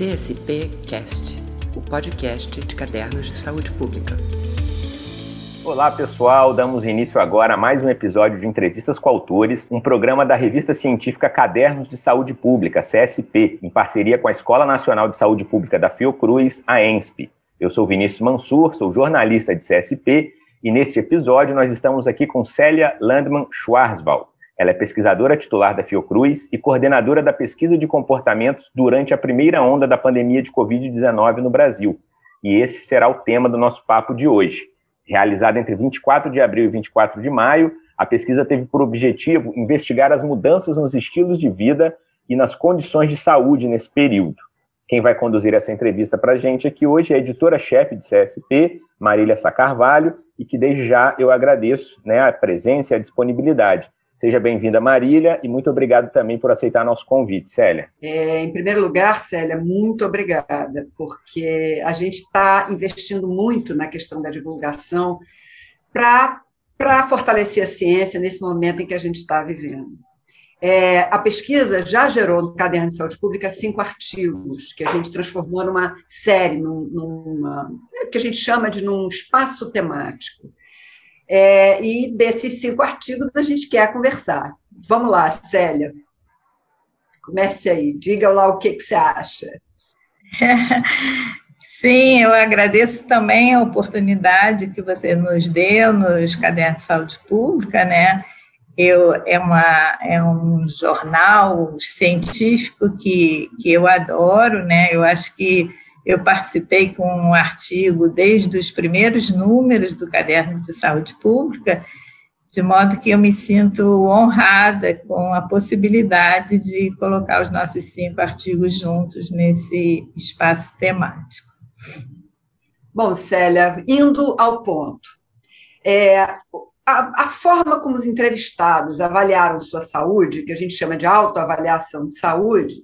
CSP Cast, o podcast de cadernos de saúde pública. Olá pessoal, damos início agora a mais um episódio de Entrevistas com Autores, um programa da revista científica Cadernos de Saúde Pública, CSP, em parceria com a Escola Nacional de Saúde Pública da Fiocruz, a ENSP. Eu sou Vinícius Mansur, sou jornalista de CSP e neste episódio nós estamos aqui com Célia Landman Schwarzwald. Ela é pesquisadora titular da Fiocruz e coordenadora da pesquisa de comportamentos durante a primeira onda da pandemia de Covid-19 no Brasil. E esse será o tema do nosso papo de hoje. Realizada entre 24 de abril e 24 de maio, a pesquisa teve por objetivo investigar as mudanças nos estilos de vida e nas condições de saúde nesse período. Quem vai conduzir essa entrevista para a gente aqui hoje é a editora-chefe de CSP, Marília Sacarvalho, e que desde já eu agradeço né, a presença e a disponibilidade. Seja bem-vinda, Marília, e muito obrigado também por aceitar nosso convite, Célia. É, em primeiro lugar, Célia, muito obrigada, porque a gente está investindo muito na questão da divulgação para fortalecer a ciência nesse momento em que a gente está vivendo. É, a pesquisa já gerou no Caderno de Saúde Pública cinco artigos, que a gente transformou numa série, num, numa, que a gente chama de num espaço temático. É, e desses cinco artigos a gente quer conversar. Vamos lá, Célia. Comece aí, diga lá o que, que você acha. Sim, eu agradeço também a oportunidade que você nos deu nos Cadernos de Saúde Pública, né? Eu, é, uma, é um jornal científico que, que eu adoro, né? Eu acho que eu participei com um artigo desde os primeiros números do Caderno de Saúde Pública, de modo que eu me sinto honrada com a possibilidade de colocar os nossos cinco artigos juntos nesse espaço temático. Bom, Célia, indo ao ponto, é, a, a, forma como os entrevistados avaliaram sua saúde, que a gente chama de autoavaliação de saúde,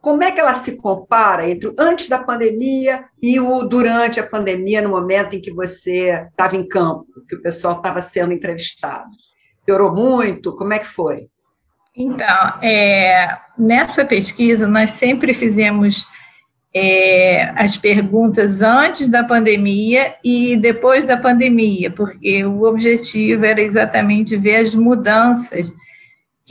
como é que ela se compara entre antes da pandemia e o durante a pandemia, no momento em que você estava em campo, que o pessoal estava sendo entrevistado? Piorou muito? Como é que foi? Então, é, nessa pesquisa, nós sempre fizemos é, as perguntas antes da pandemia e depois da pandemia, porque o objetivo era exatamente ver as mudanças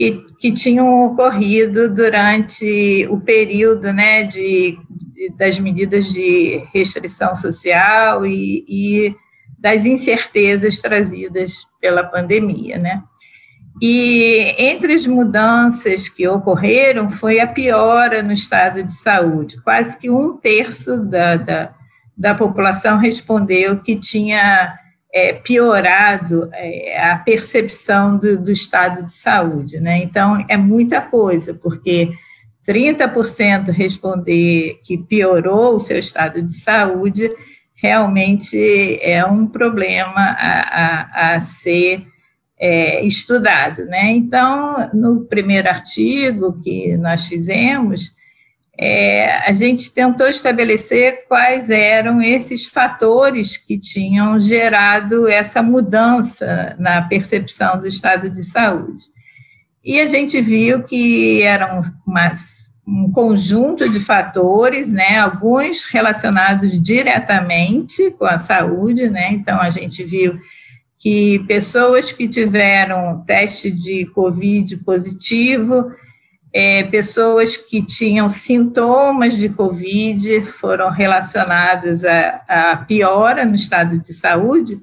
que, que tinham ocorrido durante o período né, de, de das medidas de restrição social e, e das incertezas trazidas pela pandemia, né? E entre as mudanças que ocorreram foi a piora no estado de saúde. Quase que um terço da, da, da população respondeu que tinha é, piorado é, a percepção do, do, estado de saúde, né? Então, é muita coisa, porque 30% responder que piorou o seu estado de saúde realmente é um problema a, a, a ser é, estudado, né? Então, no primeiro artigo que nós fizemos, é, a gente tentou estabelecer quais eram esses fatores que tinham gerado essa mudança na percepção do estado de saúde. E a gente viu que eram umas, um conjunto de fatores, né, alguns relacionados diretamente com a saúde, né, então a gente viu que pessoas que tiveram teste de Covid positivo é, pessoas que tinham sintomas de Covid foram relacionadas à, à piora no estado de saúde,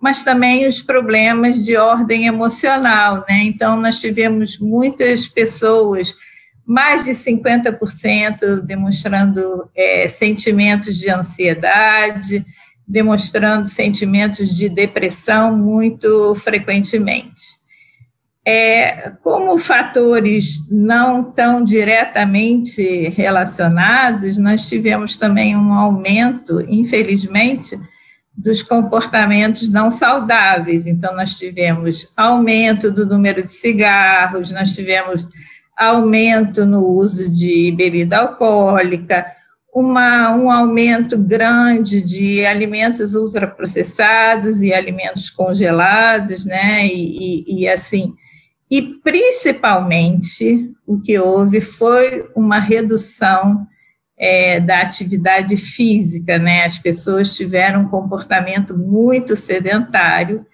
mas também os problemas de ordem emocional, né? Então, nós tivemos muitas pessoas, mais de 50%, demonstrando é, sentimentos de ansiedade, demonstrando sentimentos de depressão muito frequentemente. É, como fatores não tão diretamente relacionados, nós tivemos também um aumento, infelizmente, dos comportamentos não saudáveis. Então, nós tivemos aumento do número de cigarros, nós tivemos aumento no uso de bebida alcoólica, uma, um aumento grande de alimentos ultraprocessados e alimentos congelados, né? E, e, e assim, e, principalmente, o que houve foi uma redução é, da atividade física, né? As pessoas tiveram um comportamento muito sedentário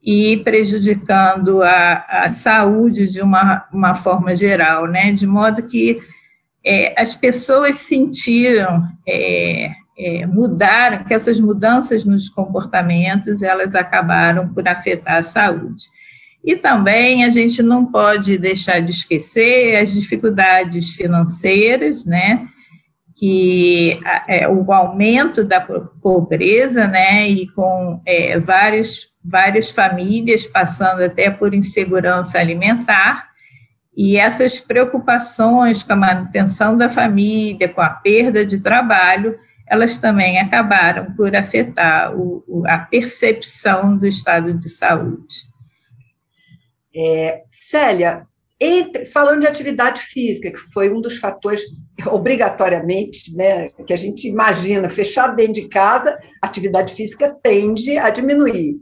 e prejudicando a, a saúde de uma, uma forma geral, né? De modo que é, as pessoas sentiram, é, é, mudaram, que essas mudanças nos comportamentos, elas acabaram por afetar a saúde. E também a gente não pode deixar de esquecer as dificuldades financeiras, né? que é, o aumento da pobreza, né, e com é, vários, várias famílias passando até por insegurança alimentar, e essas preocupações com a manutenção da família, com a perda de trabalho, elas também acabaram por afetar o, o, a percepção do estado de saúde. É, Célia, entre, falando de atividade física, que foi um dos fatores obrigatoriamente, né, que a gente imagina, fechado dentro de casa, atividade física tende a diminuir.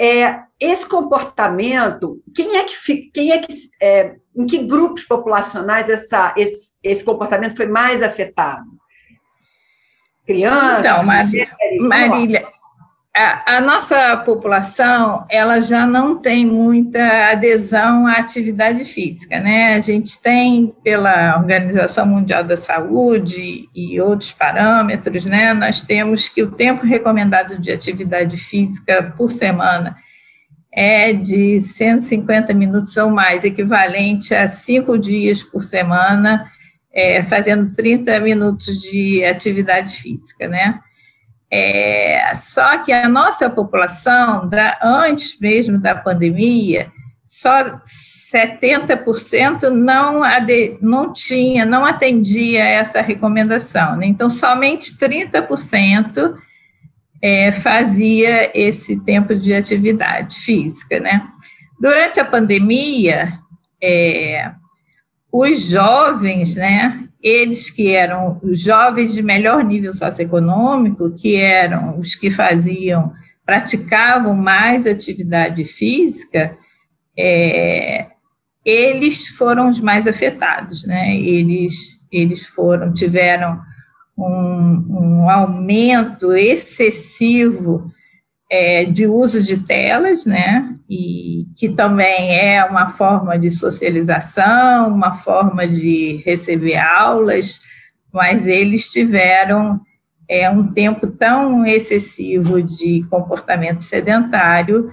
É, esse comportamento, quem é que, quem é que é, em que grupos populacionais essa, esse, esse comportamento foi mais afetado? Crianças? Então, Marília, Marília a, nossa população ela já não tem muita adesão à atividade física, né? A gente tem pela Organização Mundial da Saúde e outros parâmetros, né? Nós temos que o tempo recomendado de atividade física por semana é de 150 minutos ou mais, equivalente a cinco dias por semana, é, fazendo 30 minutos de atividade física, né? É, só que a nossa população, da, antes mesmo da pandemia, só 70% não, ade, não tinha, não atendia essa recomendação. Né? Então, somente 30% é, fazia esse tempo de atividade física. Né? Durante a pandemia, é, os jovens, né, eles que eram os jovens de melhor nível socioeconômico, que eram os que faziam, praticavam mais atividade física, é, eles foram os mais afetados, né? Eles, eles foram, tiveram um, um aumento excessivo é, de uso de telas, né, e que também é uma forma de socialização, uma forma de receber aulas, mas eles tiveram é, um tempo tão excessivo de comportamento sedentário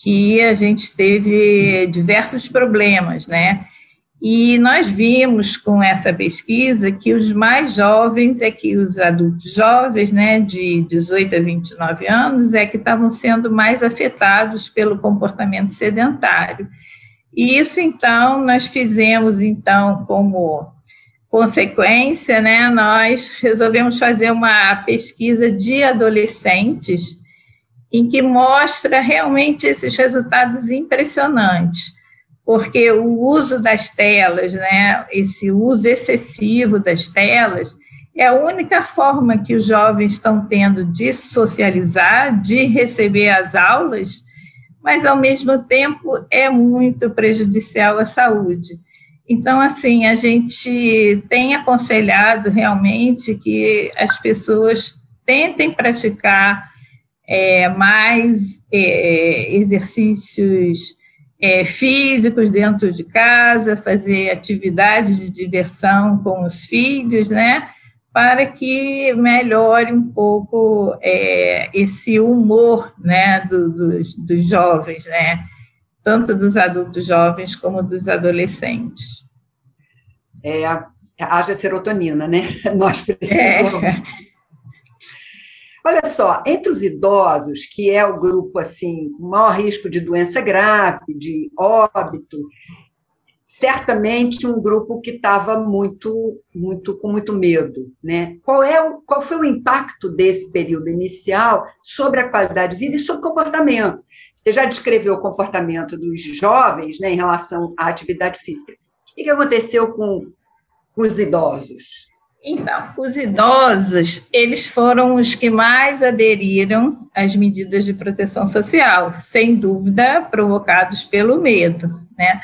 que a gente teve diversos problemas, né, e nós vimos com essa pesquisa que os mais jovens, é que os adultos jovens, né, de 18 a 29 anos, é que estavam sendo mais afetados pelo comportamento sedentário. E isso, então, nós fizemos, então, como consequência, né, nós resolvemos fazer uma pesquisa de adolescentes em que mostra realmente esses resultados impressionantes porque o uso das telas, né, esse uso excessivo das telas, é a única forma que os jovens estão tendo de socializar, de receber as aulas, mas ao mesmo tempo é muito prejudicial à saúde. Então, assim, a gente tem aconselhado realmente que as pessoas tentem praticar é, mais é, exercícios é, físicos dentro de casa, fazer atividades de diversão com os filhos, né? Para que melhore um pouco é, esse humor, né, do, dos, dos jovens, né? Tanto dos adultos jovens como dos adolescentes. É, haja serotonina, né? Nós precisamos. É. Olha só, entre os idosos, que é o grupo assim com maior risco de doença grave, de óbito, certamente um grupo que estava muito, muito com muito medo, né? Qual é o, qual foi o impacto desse período inicial sobre a qualidade de vida e sobre o comportamento? Você já descreveu o comportamento dos jovens, né, em relação à atividade física. O que aconteceu com, com os idosos? Então, os idosos, eles foram os que mais aderiram às medidas de proteção social, sem dúvida provocados pelo medo, né?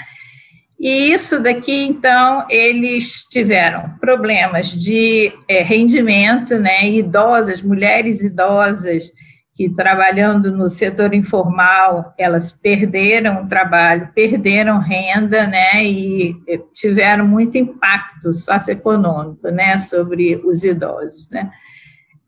E isso daqui, então, eles tiveram problemas de é, rendimento, né? Idosas, mulheres idosas que trabalhando no setor informal, elas perderam o trabalho, perderam renda, né? E é, tiveram muito impacto socioeconômico, né? Sobre os idosos, né?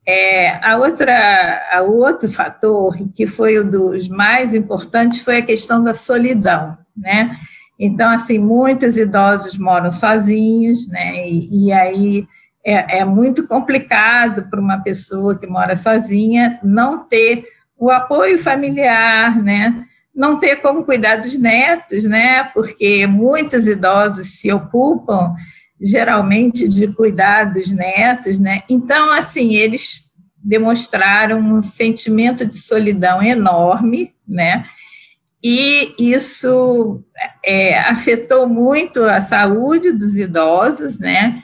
É, a outra, a outro fator que foi um dos mais importantes foi a questão da solidão, né? Então, assim, muitos idosos moram sozinhos, né? E, e aí é, é, muito complicado para uma pessoa que mora sozinha não ter o apoio familiar, né? Não ter como cuidar dos netos, né? Porque muitos idosos se ocupam geralmente de cuidar dos netos, né? Então, assim, eles demonstraram um sentimento de solidão enorme, né? e isso é, afetou muito a saúde dos idosos, né?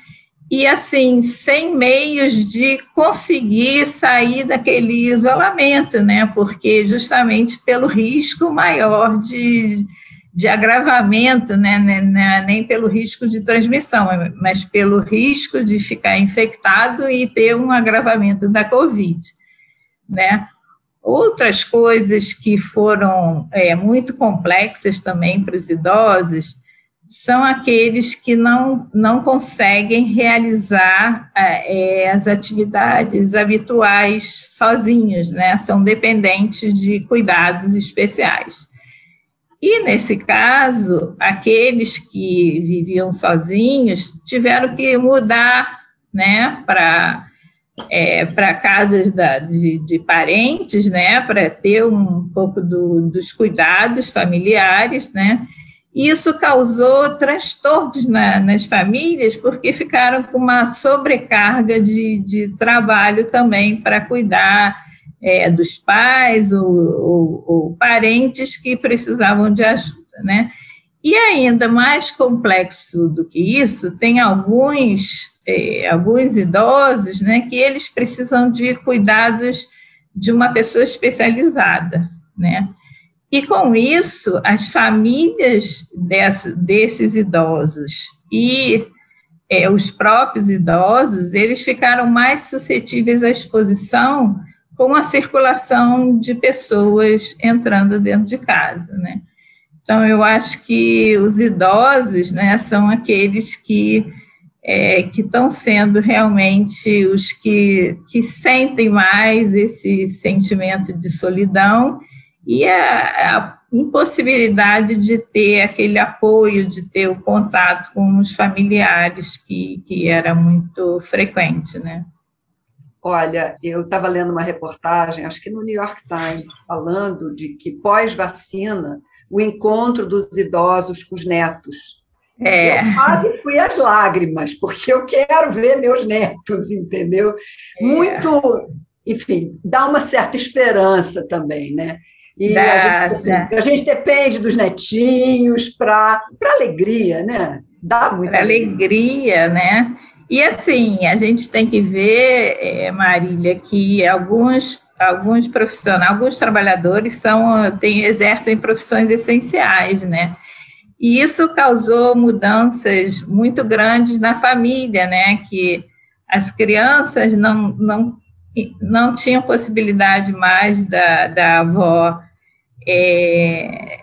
E assim, sem meios de conseguir sair daquele isolamento, né? Porque justamente pelo risco maior de, de agravamento, né? né, né nem pelo risco de transmissão, mas pelo risco de ficar infectado e ter um agravamento da Covid, né? Outras coisas que foram é, muito complexas também para os idosos são aqueles que não, não conseguem realizar é, as atividades habituais sozinhos, né? São dependentes de cuidados especiais. E, nesse caso, aqueles que viviam sozinhos tiveram que mudar né, para é, para casas da, de, de, parentes, né, para ter um pouco do, dos cuidados familiares, né, e isso causou transtornos na, nas famílias, porque ficaram com uma sobrecarga de, de trabalho também para cuidar é, dos pais ou, ou, ou parentes que precisavam de ajuda, né, e ainda mais complexo do que isso, tem alguns é, alguns idosos, né, que eles precisam de cuidados de uma pessoa especializada, né? E com isso, as famílias desse, desses idosos e é, os próprios idosos, eles ficaram mais suscetíveis à exposição com a circulação de pessoas entrando dentro de casa, né? Então, eu acho que os idosos, né, são aqueles que é, que estão sendo realmente os que, que sentem mais esse sentimento de solidão e a, a impossibilidade de ter aquele apoio, de ter o contato com os familiares, que, que era muito frequente, né? Olha, eu estava lendo uma reportagem, acho que no New York Times, falando de que pós-vacina, o encontro dos idosos com os netos é. Eu quase fui às lágrimas, porque eu quero ver meus netos, entendeu? É. Muito, enfim, dá uma certa esperança também, né? E a, gente, a, gente, depende dos netinhos para alegria, né? Dá muita alegria, né? E assim, a gente tem que ver, é, Marília, que alguns alguns profissionais, alguns trabalhadores são têm, exercem profissões essenciais, né? E isso causou mudanças muito grandes na família, né? Que as crianças não, não, não tinham possibilidade mais da, da avó é,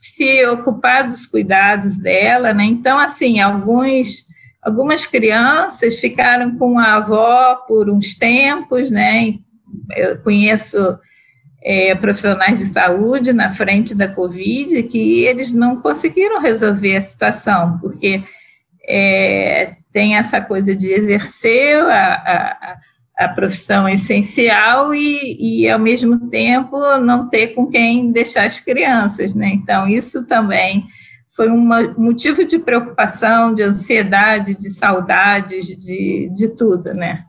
se ocupar dos cuidados dela, né? Então, assim, alguns, algumas crianças ficaram com a avó por uns tempos, né? Eu conheço é, profissionais de saúde na frente da Covid que eles não conseguiram resolver a situação, porque é, tem essa coisa de exercer a, a, a profissão essencial e, e, ao mesmo tempo, não ter com quem deixar as crianças, né? Então, isso também foi um motivo de preocupação, de ansiedade, de saudades, de, de tudo, né?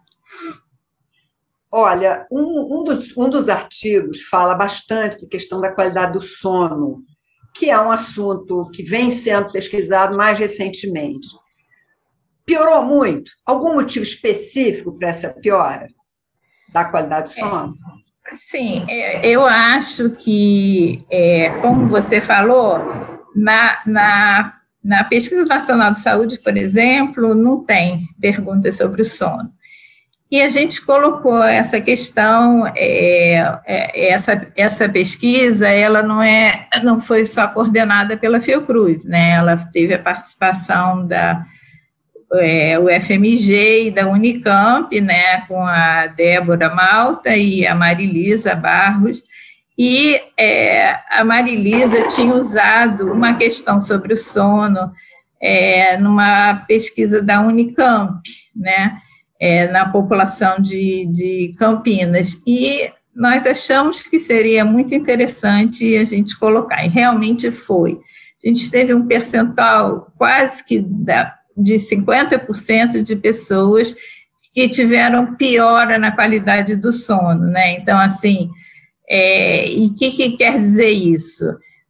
Olha, um, um, dos, um dos artigos fala bastante da questão da qualidade do sono, que é um assunto que vem sendo pesquisado mais recentemente. Piorou muito? Algum motivo específico para essa piora da qualidade do sono? É, sim, eu acho que, é, como você falou, na, na Na Pesquisa Nacional de Saúde, por exemplo, não tem perguntas sobre o sono. E a gente colocou essa questão, é, é, essa, essa pesquisa, ela não é, não foi só coordenada pela Fiocruz, né? Ela teve a participação da é, UFMG e da Unicamp, né? Com a Débora Malta e a Marilisa Barros. E é, a Marilisa tinha usado uma questão sobre o sono é, numa pesquisa da Unicamp, né? é, na população de, de Campinas. E nós achamos que seria muito interessante a gente colocar, e realmente foi. A gente teve um percentual quase que da, de 50% de pessoas que tiveram piora na qualidade do sono, né? Então, assim, é, e o que, que quer dizer isso?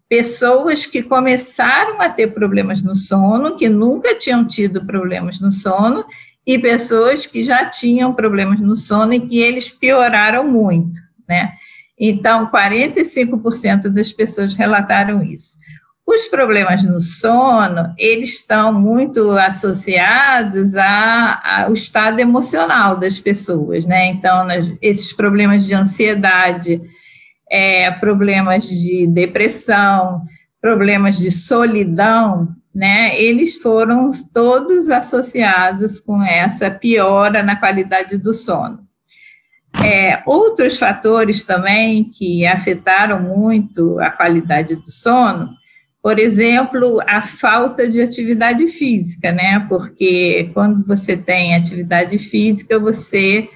Pessoas que começaram a ter problemas no sono, que nunca tinham tido problemas no sono, e pessoas que já tinham problemas no sono e que eles pioraram muito, né? Então, 45% das pessoas relataram isso. Os problemas no sono, eles estão muito associados ao estado emocional das pessoas, né? Então, esses problemas de ansiedade, é, problemas de depressão, problemas de solidão, né, eles foram todos associados com essa piora na qualidade do sono. É, outros fatores também que afetaram muito a qualidade do sono, por exemplo, a falta de atividade física, né? Porque quando você tem atividade física, você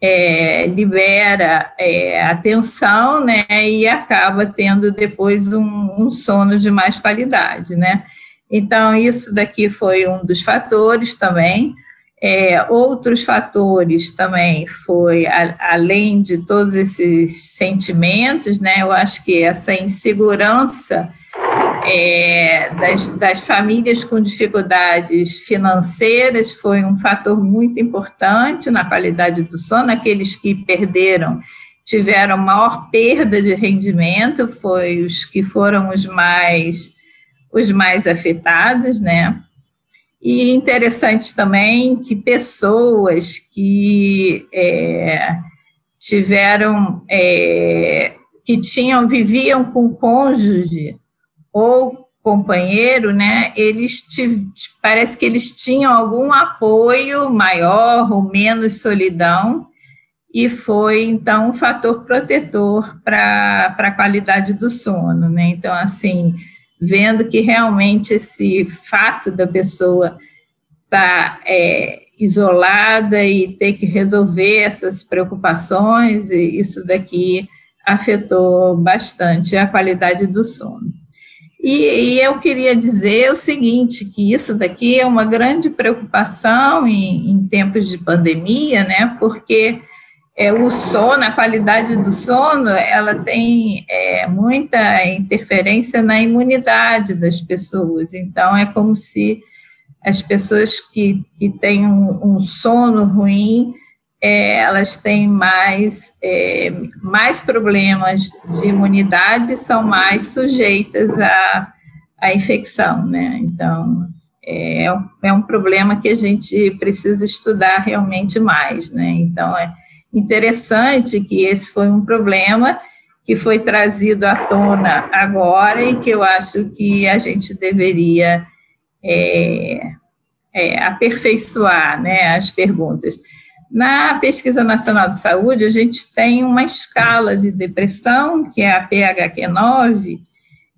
é, libera é, atenção, né? E acaba tendo depois um, um sono de mais qualidade, né? Então, isso daqui foi um dos fatores também. É, outros fatores também foi, a, além de todos esses sentimentos, né, eu acho que essa insegurança é, das, das famílias com dificuldades financeiras foi um fator muito importante na qualidade do sono, aqueles que perderam tiveram maior perda de rendimento, foi os que foram os mais os mais afetados, né? E interessante também que pessoas que é, tiveram, é, que tinham, viviam com cônjuge ou companheiro, né, eles parece que eles tinham algum apoio maior ou menos solidão, e foi, então, um fator protetor para a qualidade do sono, né, então, assim, vendo que realmente esse fato da pessoa estar tá, é, isolada e ter que resolver essas preocupações, isso daqui afetou bastante a qualidade do sono. E, e, eu queria dizer o seguinte, que isso daqui é uma grande preocupação em, em tempos de pandemia, né, porque é, o sono, a qualidade do sono, ela tem é, muita interferência na imunidade das pessoas. Então, é como se as pessoas que, que têm um, um sono ruim, é, elas têm mais, é, mais problemas de imunidade, são mais sujeitas à, à infecção, né? Então, é, é um problema que a gente precisa estudar realmente mais, né? Então, é, Interessante que esse foi um problema que foi trazido à tona agora e que eu acho que a gente deveria é, é, aperfeiçoar né, as perguntas. Na Pesquisa Nacional de Saúde, a gente tem uma escala de depressão, que é a PHQ-9,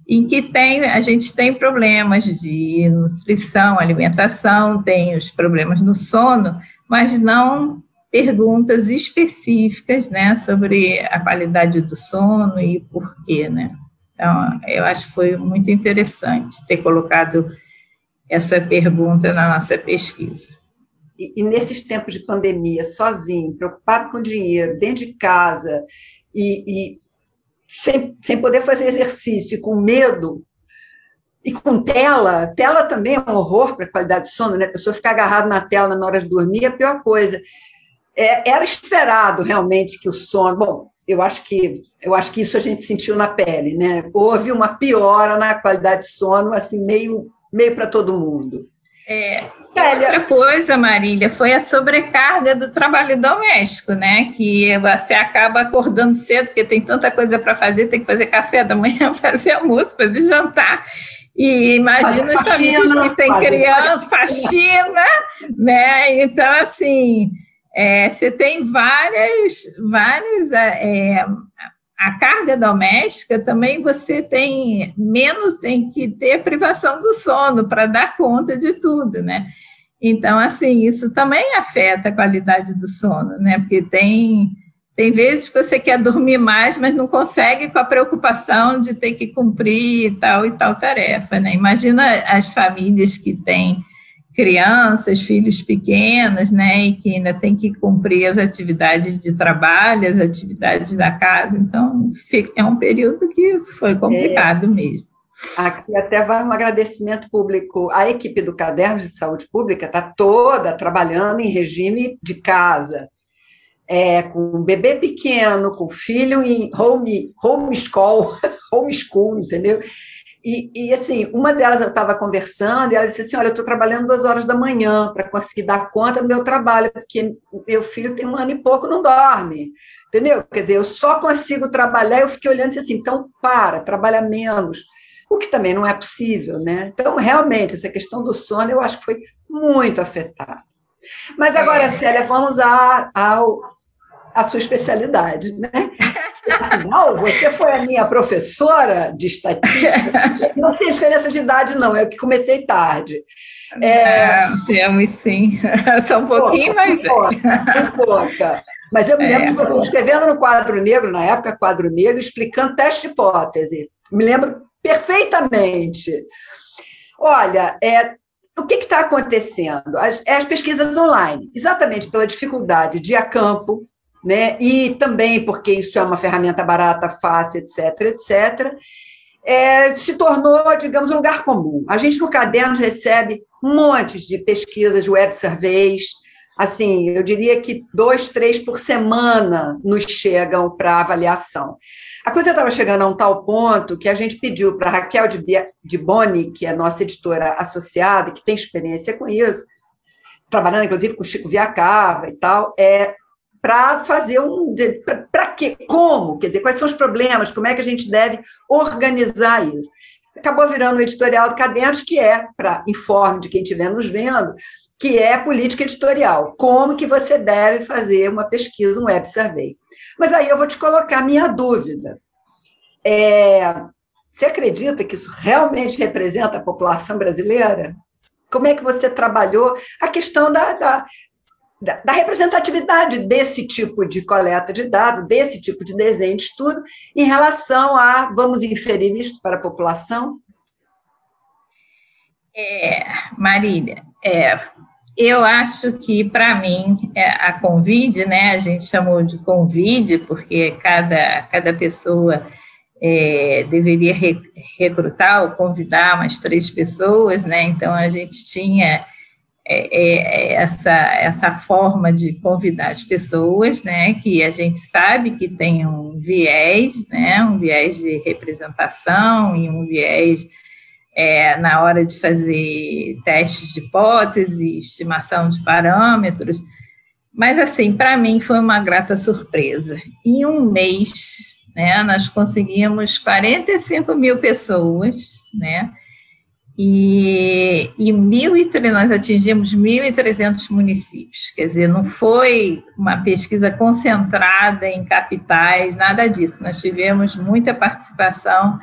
em que tem, a gente tem problemas de nutrição, alimentação, tem os problemas no sono, mas não perguntas específicas, né, sobre a qualidade do sono e por quê, né. Então, eu acho que foi muito interessante ter colocado essa pergunta na nossa pesquisa. E, e nesses tempos de pandemia, sozinho, preocupado com dinheiro, dentro de casa, e, e sem, sem poder fazer exercício, com medo, e com tela, tela também é um horror para a qualidade de sono, né? A pessoa ficar agarrada na tela na hora de dormir é a pior coisa é, era esperado realmente que o sono. Bom, eu acho que eu acho que isso a gente sentiu na pele, né? Houve uma piora na qualidade de sono, assim meio meio para todo mundo. É, outra coisa, Marília, foi a sobrecarga do trabalho doméstico, né? Que você acaba acordando cedo, porque tem tanta coisa para fazer, tem que fazer café da manhã, fazer almoço, fazer jantar. E imagina os famílias que têm criança, faxina, né? Então, assim, é, você tem várias, várias é, a carga doméstica também você tem menos, tem que ter privação do sono para dar conta de tudo, né? Então, assim, isso também afeta a qualidade do sono, né? Porque tem, tem vezes que você quer dormir mais, mas não consegue com a preocupação de ter que cumprir tal e tal tarefa, né? Imagina as famílias que têm crianças, filhos pequenos, né, e que ainda tem que cumprir as atividades de trabalho, as atividades da casa, então é um período que foi complicado é, mesmo. Aqui até vai um agradecimento público. A equipe do Caderno de Saúde Pública está toda trabalhando em regime de casa, é, com bebê pequeno, com filho em home, homeschool, homeschool, entendeu? E, e, assim, uma delas eu estava conversando e ela disse assim: Olha, eu estou trabalhando duas horas da manhã para conseguir dar conta do meu trabalho, porque meu filho tem um ano e pouco, não dorme. Entendeu? Quer dizer, eu só consigo trabalhar. Eu fiquei olhando assim: então, para, trabalha menos. O que também não é possível, né? Então, realmente, essa questão do sono eu acho que foi muito afetada. Mas agora, é. Célia, vamos à, ao, à sua especialidade, né? Afinal, você foi a minha professora de estatística. Não tem diferença de idade, não, é que comecei tarde. É, é, temos sim. Só um pouquinho mais velha. pouca. Mas eu me lembro é. de você escrevendo no quadro negro, na época, quadro negro, explicando teste de hipótese. Me lembro perfeitamente. Olha, é, o que a né? e também porque isso é uma ferramenta barata, fácil, etc., etc., é, se tornou, digamos, um lugar comum. A gente no caderno recebe montes de pesquisas, web surveys, assim, eu diria que dois, três por semana nos chegam para avaliação. A coisa estava chegando a um tal ponto que a gente pediu para Raquel de, de Boni, que é nossa editora associada, que tem experiência com isso, trabalhando inclusive com Chico Viacava e tal, é para fazer um. Para quê? Como? Quer dizer, quais são os problemas? Como é que a gente deve organizar isso? Acabou virando um editorial de cadernos, que é, para informe de quem estiver nos vendo, que é política editorial. Como que você deve fazer uma pesquisa, um web survey. Mas aí eu vou te colocar minha dúvida. É, você acredita que isso realmente representa a população brasileira? Como é que você trabalhou a questão da, da, da, da, representatividade desse tipo de coleta de dados, desse tipo de desenho de estudo, em relação a vamos inferir isto para a população? É, Marília, é, eu acho que, para mim, é, a Convide, né, a gente chamou de Convide, porque cada, cada pessoa é, deveria re, recrutar ou convidar umas três pessoas, né, então a gente tinha é, é, é, essa, essa forma de convidar as pessoas, né, que a gente sabe que tem um viés, né, um viés de representação e um viés é, na hora de fazer testes de hipótese, estimação de parâmetros, mas assim, para mim foi uma grata surpresa. Em um mês, né, nós conseguimos 45 mil pessoas, né, e, e mil e, nós atingimos 1.300 municípios, quer dizer, não foi uma pesquisa concentrada em capitais, nada disso, nós tivemos muita participação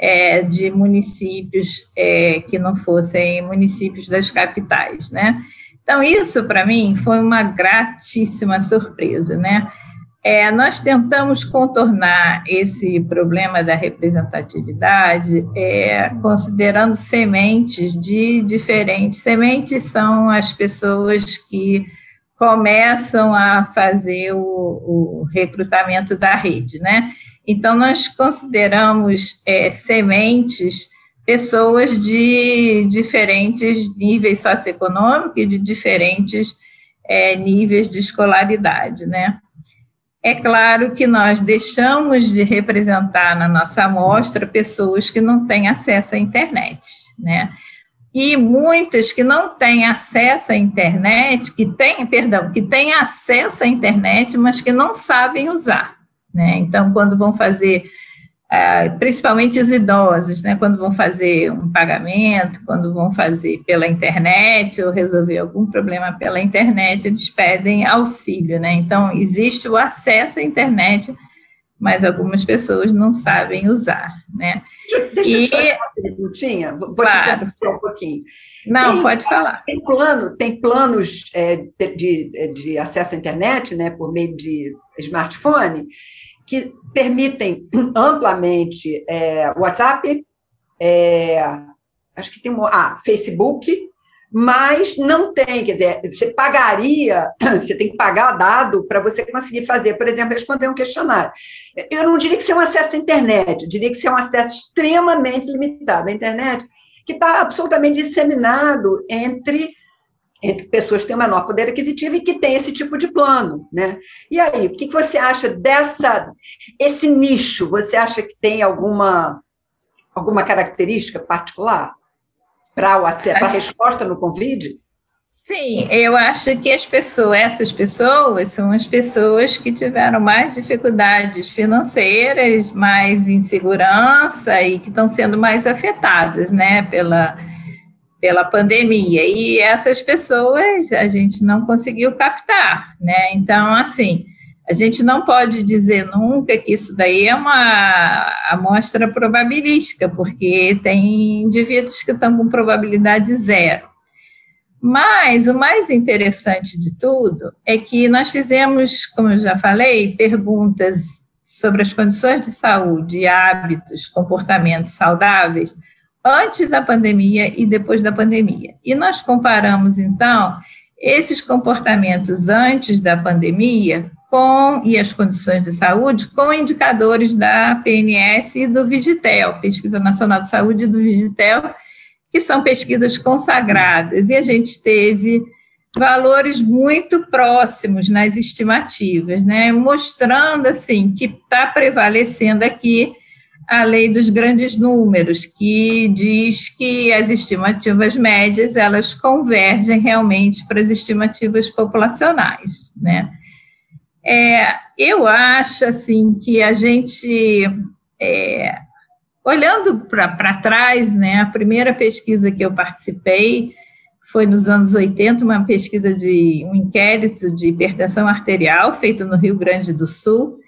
é, de municípios é, que não fossem municípios das capitais, né? Então, isso para mim foi uma gratíssima surpresa, né? É, nós tentamos contornar esse problema da representatividade é, considerando sementes de diferentes. Sementes são as pessoas que começam a fazer o, o recrutamento da rede, né? Então, nós consideramos é, sementes pessoas de diferentes níveis socioeconômicos e de diferentes é, níveis de escolaridade, né? É claro que nós deixamos de representar na nossa amostra pessoas que não têm acesso à internet, né? e muitas que não têm acesso à internet, que têm, perdão, que têm acesso à internet, mas que não sabem usar. Né? Então, quando vão fazer, ah, principalmente os idosos, né? quando vão fazer um pagamento, quando vão fazer pela internet ou resolver algum problema pela internet, eles pedem auxílio. Né? Então, existe o acesso à internet, mas algumas pessoas não sabem usar. Né? Deixa e, eu te fazer uma perguntinha, vou claro. te um pouquinho. Não, tem, pode falar. Tem, plano, tem planos é, de, de, acesso à internet, né, por meio de smartphone, que permitem amplamente é, WhatsApp, é, acho que tem ah, Facebook, mas não tem, quer dizer, você pagaria, você tem que pagar dado para você conseguir fazer, por exemplo, responder um questionário. Eu não diria que isso é um acesso à internet, eu diria que isso é um acesso extremamente limitado à internet, que está absolutamente disseminado entre, entre pessoas que têm menor poder aquisitivo e que têm esse tipo de plano. Né? E aí, o que você acha dessa, esse nicho? Você acha que tem alguma, alguma característica particular? para a resposta no Covid? Sim, eu acho que as pessoas, essas pessoas são as pessoas que tiveram mais dificuldades financeiras, mais insegurança e que estão sendo mais afetadas, né, pela, pela pandemia. E essas pessoas a gente não conseguiu captar, né? Então, assim, a gente não pode dizer nunca que isso daí é uma amostra probabilística, porque tem indivíduos que estão com probabilidade zero. Mas o mais interessante de tudo é que nós fizemos, como eu já falei, perguntas sobre as condições de saúde, hábitos, comportamentos saudáveis antes da pandemia e depois da pandemia. E nós comparamos, então, esses comportamentos antes da pandemia com e as condições de saúde com indicadores da PNS e do Vigitel, Pesquisa Nacional de Saúde do Vigitel, que são pesquisas consagradas, e a gente teve valores muito próximos nas estimativas, né, mostrando assim que está prevalecendo aqui a lei dos grandes números, que diz que as estimativas médias elas convergem realmente para as estimativas populacionais, né? É, eu acho assim que a gente, é, olhando para trás, né, a primeira pesquisa que eu participei foi nos anos 80, uma pesquisa de um inquérito de hipertensão arterial feito no Rio Grande do Sul,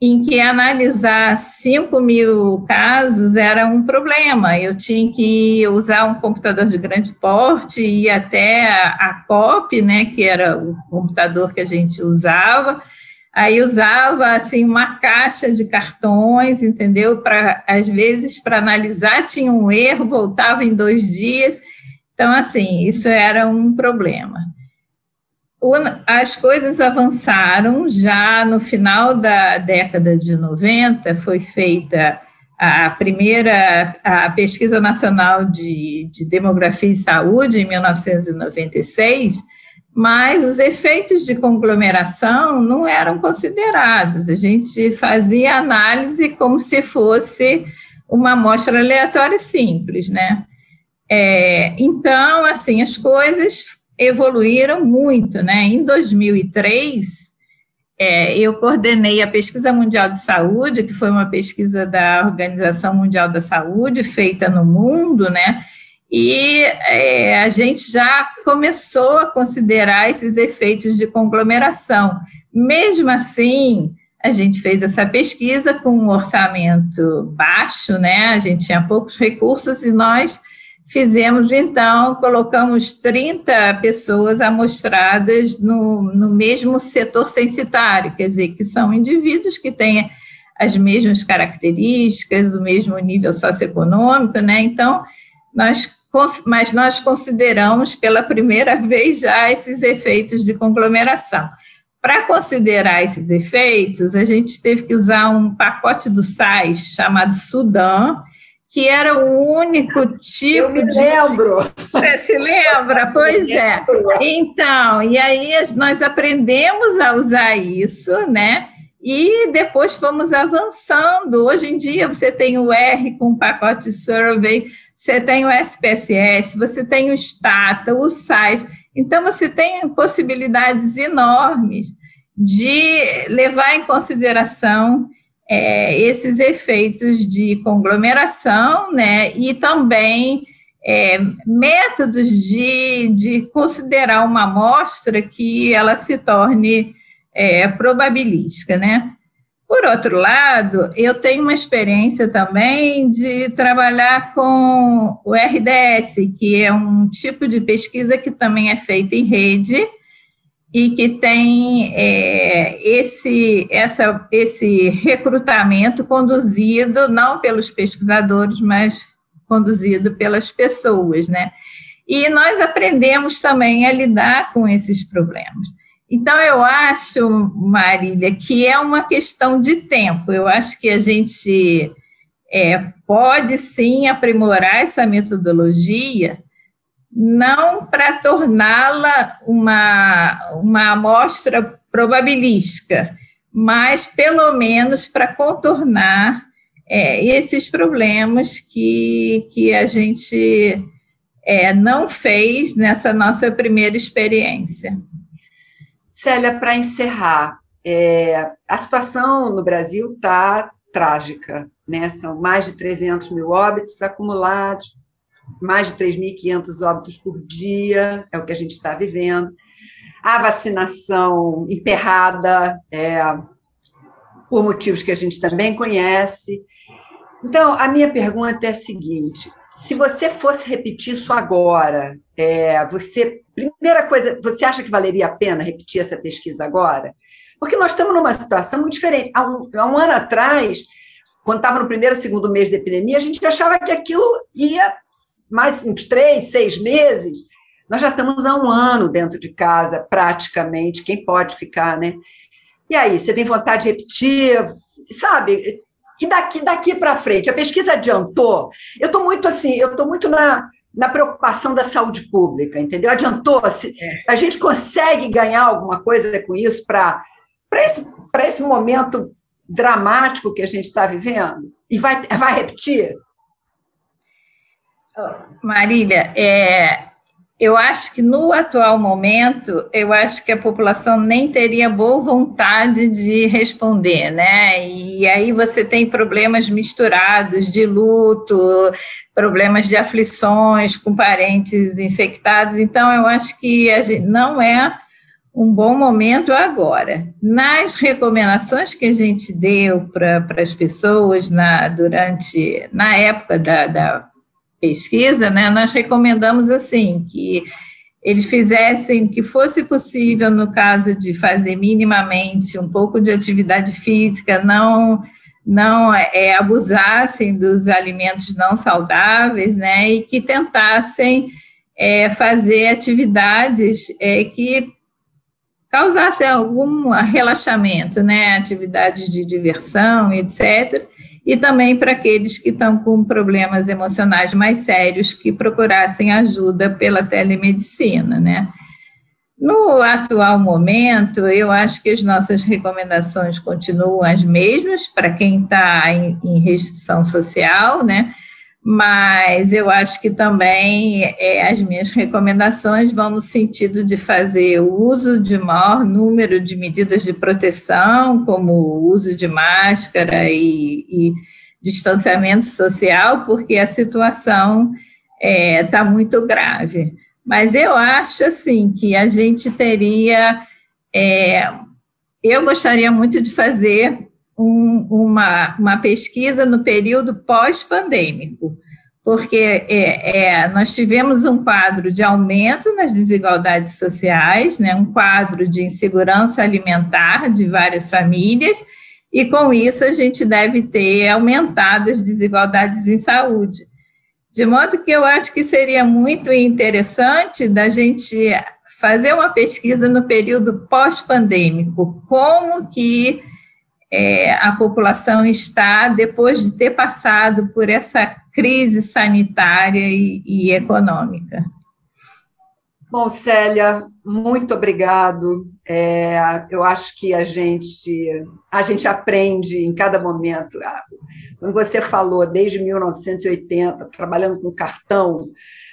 em que analisar 5 mil casos era um problema. Eu tinha que usar um computador de grande porte e até a, a COP, né, que era o computador que a gente usava, Aí usava assim uma caixa de cartões, entendeu? Para às vezes para analisar tinha um erro, voltava em dois dias. Então assim isso era um problema. As coisas avançaram já no final da década de 90, foi feita a primeira a pesquisa nacional de, de demografia e saúde em 1996 mas os efeitos de conglomeração não eram considerados. A gente fazia análise como se fosse uma amostra aleatória simples, né? É, então, assim, as coisas evoluíram muito, né? Em 2003, é, eu coordenei a Pesquisa Mundial de Saúde, que foi uma pesquisa da Organização Mundial da Saúde, feita no mundo, né? e é, a gente já começou a considerar esses efeitos de conglomeração. Mesmo assim, a gente fez essa pesquisa com um orçamento baixo, né? A gente tinha poucos recursos e nós fizemos, então, colocamos 30 pessoas amostradas no, no mesmo setor censitário, quer dizer, que são indivíduos que têm as mesmas características, o mesmo nível socioeconômico, né? Então, nós mas nós consideramos pela primeira vez já esses efeitos de conglomeração. Para considerar esses efeitos, a gente teve que usar um pacote do SAIS chamado Sudã, que era o único tipo Eu me de. Lembro. Você se lembra? Pois é. Então, e aí nós aprendemos a usar isso, né? E depois fomos avançando. Hoje em dia você tem o R com o pacote survey, você tem o SPSS, você tem o Stata, o SAIS. Então, você tem possibilidades enormes de levar em consideração é, esses efeitos de conglomeração, né, e também é, métodos de, de considerar uma amostra que ela se torne é, probabilística, né. Por outro lado, eu tenho uma experiência também de trabalhar com o RDS, que é um tipo de pesquisa que também é feita em rede, e que tem é, esse, essa, esse recrutamento conduzido não pelos pesquisadores, mas conduzido pelas pessoas, né? E nós aprendemos também a lidar com esses problemas. Então, eu acho, Marília, que é uma questão de tempo. Eu acho que a gente é, pode sim aprimorar essa metodologia, não para torná-la uma, uma amostra probabilística, mas pelo menos para contornar é, esses problemas que, que a gente é, não fez nessa nossa primeira experiência. Célia, para encerrar, é, a situação no Brasil está trágica, né? São mais de 300 mil óbitos acumulados, mais de 3.500 óbitos por dia, é o que a gente está vivendo. A vacinação emperrada, é, por motivos que a gente também conhece. Então, a minha pergunta é a seguinte: se você fosse repetir isso agora, é, você, primeira coisa, você acha que valeria a pena repetir essa pesquisa agora? Porque nós estamos numa situação muito diferente. Há um, há um ano atrás, quando estava no primeiro, segundo mês da epidemia, a gente achava que aquilo ia mais uns três, seis meses, nós já estamos há um ano dentro de casa, praticamente, quem pode ficar, né? E aí, você tem vontade de repetir, sabe? E daqui, daqui para frente, a pesquisa adiantou. Eu estou muito assim, eu estou muito na, na preocupação da saúde pública, entendeu? Adiantou. É. A gente consegue ganhar alguma coisa com isso para esse, esse momento dramático que a gente está vivendo? E vai, vai repetir? Marília, é, eu acho que no atual momento, eu acho que a população nem teria boa vontade de responder, né? E aí você tem problemas misturados de luto, problemas de aflições com parentes infectados, então eu acho que não é um bom momento agora. Nas recomendações que a gente deu para as pessoas na, durante, na época da, da pesquisa, né, nós recomendamos assim que eles fizessem que fosse possível no caso de fazer minimamente um pouco de atividade física, não não é, abusassem dos alimentos não saudáveis, né, e que tentassem é, fazer atividades é, que causassem algum relaxamento, né, atividades de diversão, etc e também para aqueles que estão com problemas emocionais mais sérios que procurassem ajuda pela telemedicina, né? No atual momento, eu acho que as nossas recomendações continuam as mesmas para quem está em, em restrição social, né? Mas eu acho que também é, as minhas recomendações vão no sentido de fazer o uso de maior número de medidas de proteção, como o uso de máscara e, e distanciamento social, porque a situação está é, tá muito grave. Mas eu acho assim que a gente teria. É, eu gostaria muito de fazer um, uma, uma pesquisa no período pós-pandêmico, porque é, é, nós tivemos um quadro de aumento nas desigualdades sociais, né, um quadro de insegurança alimentar de várias famílias, e com isso a gente deve ter aumentado as desigualdades em saúde. De modo que eu acho que seria muito interessante da gente fazer uma pesquisa no período pós-pandêmico, como que é, a população está depois de ter passado por essa crise sanitária e, e econômica. Bom, Célia, muito obrigado. É, eu acho que a gente a gente aprende em cada momento. Quando você falou desde 1980 trabalhando com cartão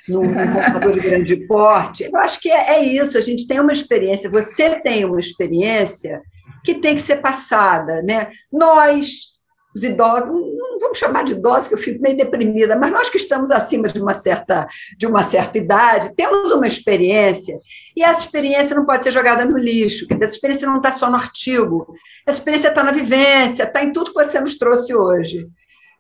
num, num computador de grande porte, eu acho que é, é isso. A gente tem uma experiência. Você tem uma experiência que tem que ser passada, né? Nós os idosos, não vamos chamar de idosos, que eu fico meio deprimida, mas nós que estamos acima de uma certa, de uma certa idade, temos uma experiência, e essa experiência não pode ser jogada no lixo, quer dizer, essa experiência não está só no artigo, essa experiência está na vivência, está em tudo que você nos trouxe hoje.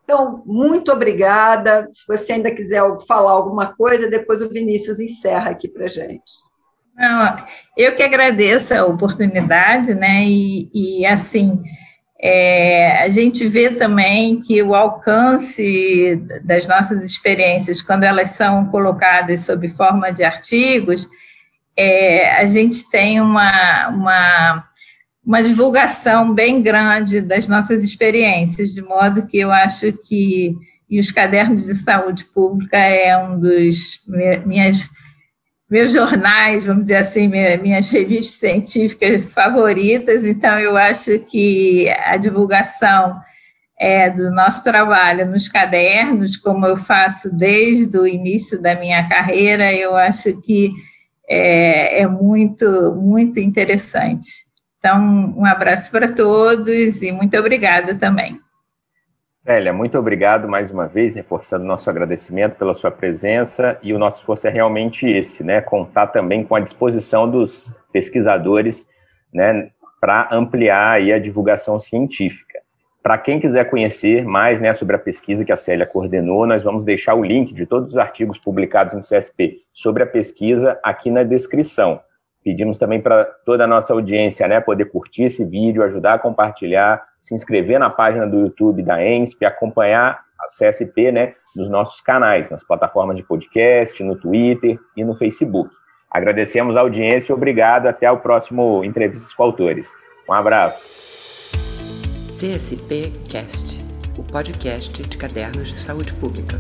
Então, muito obrigada. Se você ainda quiser falar alguma coisa, depois o Vinícius encerra aqui para gente. Não, eu que agradeço a oportunidade, né? E, e assim, é, a gente vê também que o alcance das nossas experiências, quando elas são colocadas sob forma de artigos, é, a gente tem uma, uma, uma divulgação bem grande das nossas experiências, de modo que eu acho que e os cadernos de saúde pública é um dos minhas meus jornais, vamos dizer assim, minhas revistas científicas favoritas, então eu acho que a divulgação é, do nosso trabalho nos cadernos, como eu faço desde o início da minha carreira, eu acho que é, é muito, muito interessante. Então, um abraço para todos e muito obrigada também. Célia, muito obrigado mais uma vez, reforçando nosso agradecimento pela sua presença e o nosso esforço é realmente esse, né? Contar também com a disposição dos pesquisadores, né, para ampliar aí a divulgação científica. Para quem quiser conhecer mais né, sobre a pesquisa que a Célia coordenou, nós vamos deixar o link de todos os artigos publicados no CSP sobre a pesquisa aqui na descrição. Pedimos também para toda a nossa audiência né, poder curtir esse vídeo, ajudar a compartilhar, se inscrever na página do YouTube da ENSP, acompanhar a CSP né, nos nossos canais, nas plataformas de podcast, no Twitter e no Facebook. Agradecemos a audiência e obrigado. Até o próximo Entrevistas com Autores. Um abraço. CSP Cast, o podcast de cadernos de saúde pública.